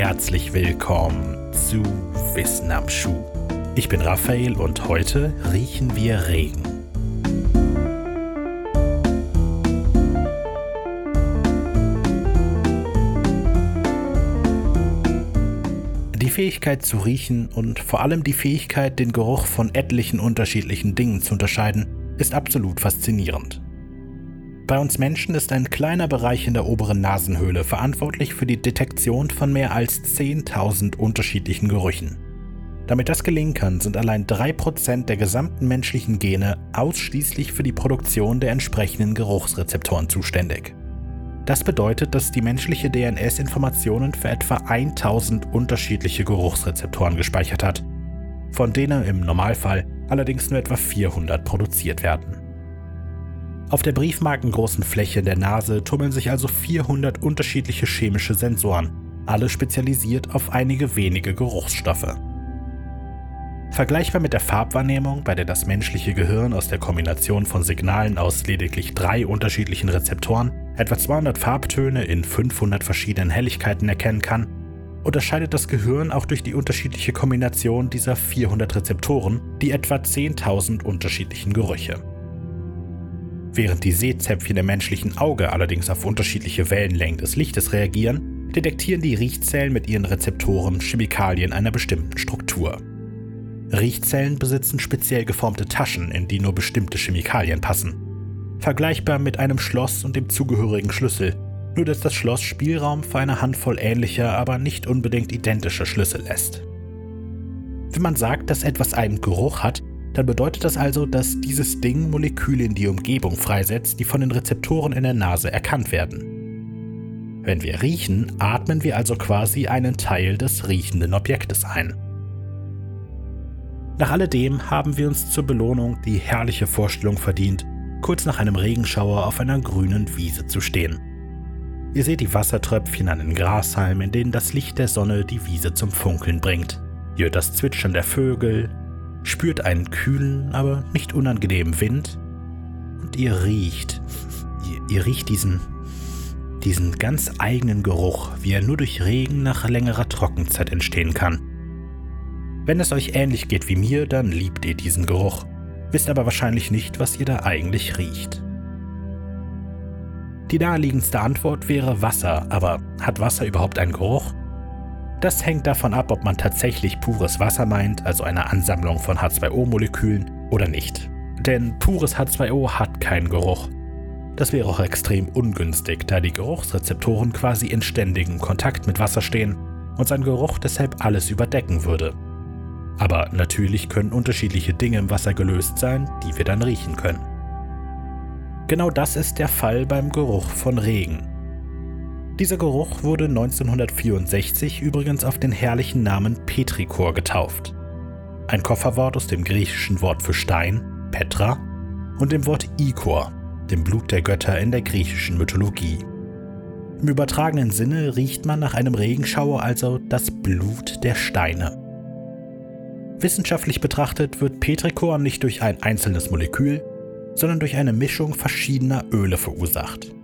herzlich willkommen zu Wissen am Schuh. Ich bin Raphael und heute riechen wir Regen. Die Fähigkeit zu riechen und vor allem die Fähigkeit, den Geruch von etlichen unterschiedlichen Dingen zu unterscheiden, ist absolut faszinierend. Bei uns Menschen ist ein kleiner Bereich in der oberen Nasenhöhle verantwortlich für die Detektion von mehr als 10.000 unterschiedlichen Gerüchen. Damit das gelingen kann, sind allein 3% der gesamten menschlichen Gene ausschließlich für die Produktion der entsprechenden Geruchsrezeptoren zuständig. Das bedeutet, dass die menschliche DNS Informationen für etwa 1000 unterschiedliche Geruchsrezeptoren gespeichert hat, von denen im Normalfall allerdings nur etwa 400 produziert werden. Auf der briefmarkengroßen Fläche der Nase tummeln sich also 400 unterschiedliche chemische Sensoren, alle spezialisiert auf einige wenige Geruchsstoffe. Vergleichbar mit der Farbwahrnehmung, bei der das menschliche Gehirn aus der Kombination von Signalen aus lediglich drei unterschiedlichen Rezeptoren etwa 200 Farbtöne in 500 verschiedenen Helligkeiten erkennen kann, unterscheidet das Gehirn auch durch die unterschiedliche Kombination dieser 400 Rezeptoren die etwa 10.000 unterschiedlichen Gerüche. Während die Sehzäpfchen im menschlichen Auge allerdings auf unterschiedliche Wellenlängen des Lichtes reagieren, detektieren die Riechzellen mit ihren Rezeptoren Chemikalien einer bestimmten Struktur. Riechzellen besitzen speziell geformte Taschen, in die nur bestimmte Chemikalien passen. Vergleichbar mit einem Schloss und dem zugehörigen Schlüssel, nur dass das Schloss Spielraum für eine Handvoll ähnlicher, aber nicht unbedingt identischer Schlüssel lässt. Wenn man sagt, dass etwas einen Geruch hat, dann bedeutet das also, dass dieses Ding Moleküle in die Umgebung freisetzt, die von den Rezeptoren in der Nase erkannt werden. Wenn wir riechen, atmen wir also quasi einen Teil des riechenden Objektes ein. Nach alledem haben wir uns zur Belohnung die herrliche Vorstellung verdient, kurz nach einem Regenschauer auf einer grünen Wiese zu stehen. Ihr seht die Wassertröpfchen an den Grashalmen, in denen das Licht der Sonne die Wiese zum Funkeln bringt. Ihr hört das Zwitschern der Vögel, spürt einen kühlen, aber nicht unangenehmen Wind und ihr riecht, ihr, ihr riecht diesen, diesen ganz eigenen Geruch, wie er nur durch Regen nach längerer Trockenzeit entstehen kann. Wenn es euch ähnlich geht wie mir, dann liebt ihr diesen Geruch, wisst aber wahrscheinlich nicht, was ihr da eigentlich riecht. Die naheliegendste Antwort wäre Wasser, aber hat Wasser überhaupt einen Geruch? Das hängt davon ab, ob man tatsächlich pures Wasser meint, also eine Ansammlung von H2O-Molekülen, oder nicht. Denn pures H2O hat keinen Geruch. Das wäre auch extrem ungünstig, da die Geruchsrezeptoren quasi in ständigem Kontakt mit Wasser stehen und sein Geruch deshalb alles überdecken würde. Aber natürlich können unterschiedliche Dinge im Wasser gelöst sein, die wir dann riechen können. Genau das ist der Fall beim Geruch von Regen. Dieser Geruch wurde 1964 übrigens auf den herrlichen Namen Petrichor getauft. Ein Kofferwort aus dem griechischen Wort für Stein, Petra, und dem Wort Ikor, dem Blut der Götter in der griechischen Mythologie. Im übertragenen Sinne riecht man nach einem Regenschauer also das Blut der Steine. Wissenschaftlich betrachtet wird Petrichor nicht durch ein einzelnes Molekül, sondern durch eine Mischung verschiedener Öle verursacht.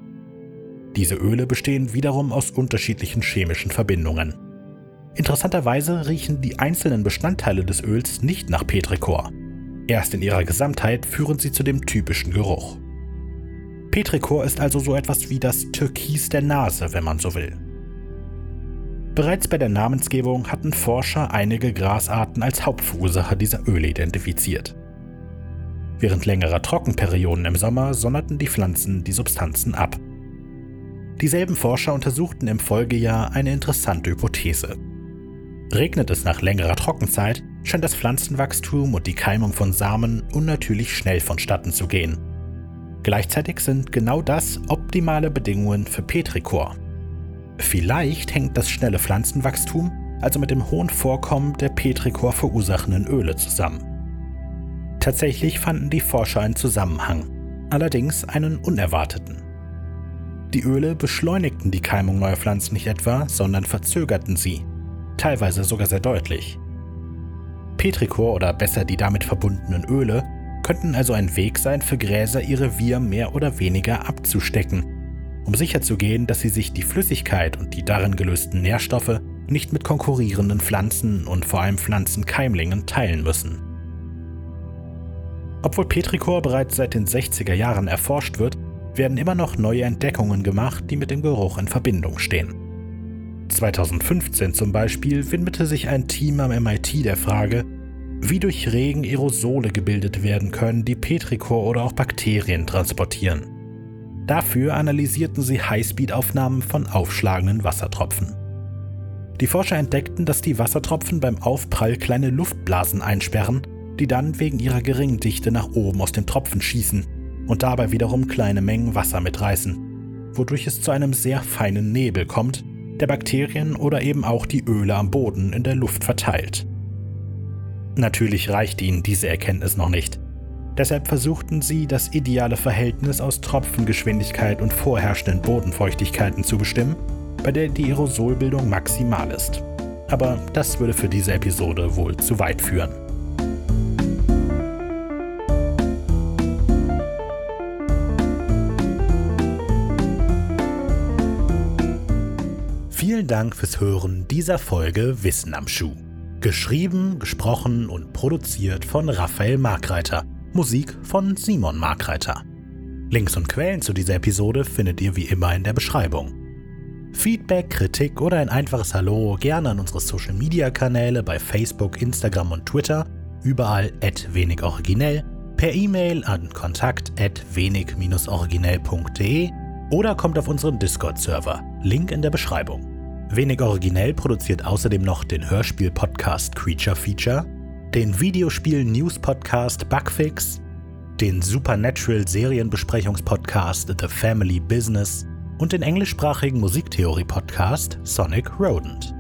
Diese Öle bestehen wiederum aus unterschiedlichen chemischen Verbindungen. Interessanterweise riechen die einzelnen Bestandteile des Öls nicht nach Petrichor. Erst in ihrer Gesamtheit führen sie zu dem typischen Geruch. Petrichor ist also so etwas wie das Türkis der Nase, wenn man so will. Bereits bei der Namensgebung hatten Forscher einige Grasarten als Hauptverursacher dieser Öle identifiziert. Während längerer Trockenperioden im Sommer sonderten die Pflanzen die Substanzen ab. Dieselben Forscher untersuchten im Folgejahr eine interessante Hypothese. Regnet es nach längerer Trockenzeit, scheint das Pflanzenwachstum und die Keimung von Samen unnatürlich schnell vonstatten zu gehen. Gleichzeitig sind genau das optimale Bedingungen für Petrichor. Vielleicht hängt das schnelle Pflanzenwachstum also mit dem hohen Vorkommen der Petrichor verursachenden Öle zusammen. Tatsächlich fanden die Forscher einen Zusammenhang, allerdings einen unerwarteten. Die Öle beschleunigten die Keimung neuer Pflanzen nicht etwa, sondern verzögerten sie, teilweise sogar sehr deutlich. Petrichor oder besser die damit verbundenen Öle könnten also ein Weg sein für Gräser, ihr Revier mehr oder weniger abzustecken, um sicherzugehen, dass sie sich die Flüssigkeit und die darin gelösten Nährstoffe nicht mit konkurrierenden Pflanzen und vor allem Pflanzenkeimlingen teilen müssen. Obwohl Petrichor bereits seit den 60er Jahren erforscht wird, werden immer noch neue Entdeckungen gemacht, die mit dem Geruch in Verbindung stehen. 2015 zum Beispiel widmete sich ein Team am MIT der Frage, wie durch Regen Aerosole gebildet werden können, die Petrichor oder auch Bakterien transportieren. Dafür analysierten sie Highspeed-Aufnahmen von aufschlagenden Wassertropfen. Die Forscher entdeckten, dass die Wassertropfen beim Aufprall kleine Luftblasen einsperren, die dann wegen ihrer geringen Dichte nach oben aus dem Tropfen schießen und dabei wiederum kleine Mengen Wasser mitreißen, wodurch es zu einem sehr feinen Nebel kommt, der Bakterien oder eben auch die Öle am Boden in der Luft verteilt. Natürlich reicht ihnen diese Erkenntnis noch nicht. Deshalb versuchten sie, das ideale Verhältnis aus Tropfengeschwindigkeit und vorherrschenden Bodenfeuchtigkeiten zu bestimmen, bei der die Aerosolbildung maximal ist. Aber das würde für diese Episode wohl zu weit führen. Vielen Dank fürs Hören dieser Folge Wissen am Schuh. Geschrieben, gesprochen und produziert von Raphael Markreiter. Musik von Simon Markreiter. Links und Quellen zu dieser Episode findet ihr wie immer in der Beschreibung. Feedback, Kritik oder ein einfaches Hallo gerne an unsere Social Media Kanäle bei Facebook, Instagram und Twitter, überall at wenig originell, per E-Mail an kontakt at wenig-originell.de oder kommt auf unseren Discord-Server, Link in der Beschreibung. Wenig originell produziert außerdem noch den Hörspiel-Podcast Creature Feature, den Videospiel-News-Podcast Bugfix, den Supernatural-Serienbesprechungspodcast The Family Business und den englischsprachigen Musiktheorie-Podcast Sonic Rodent.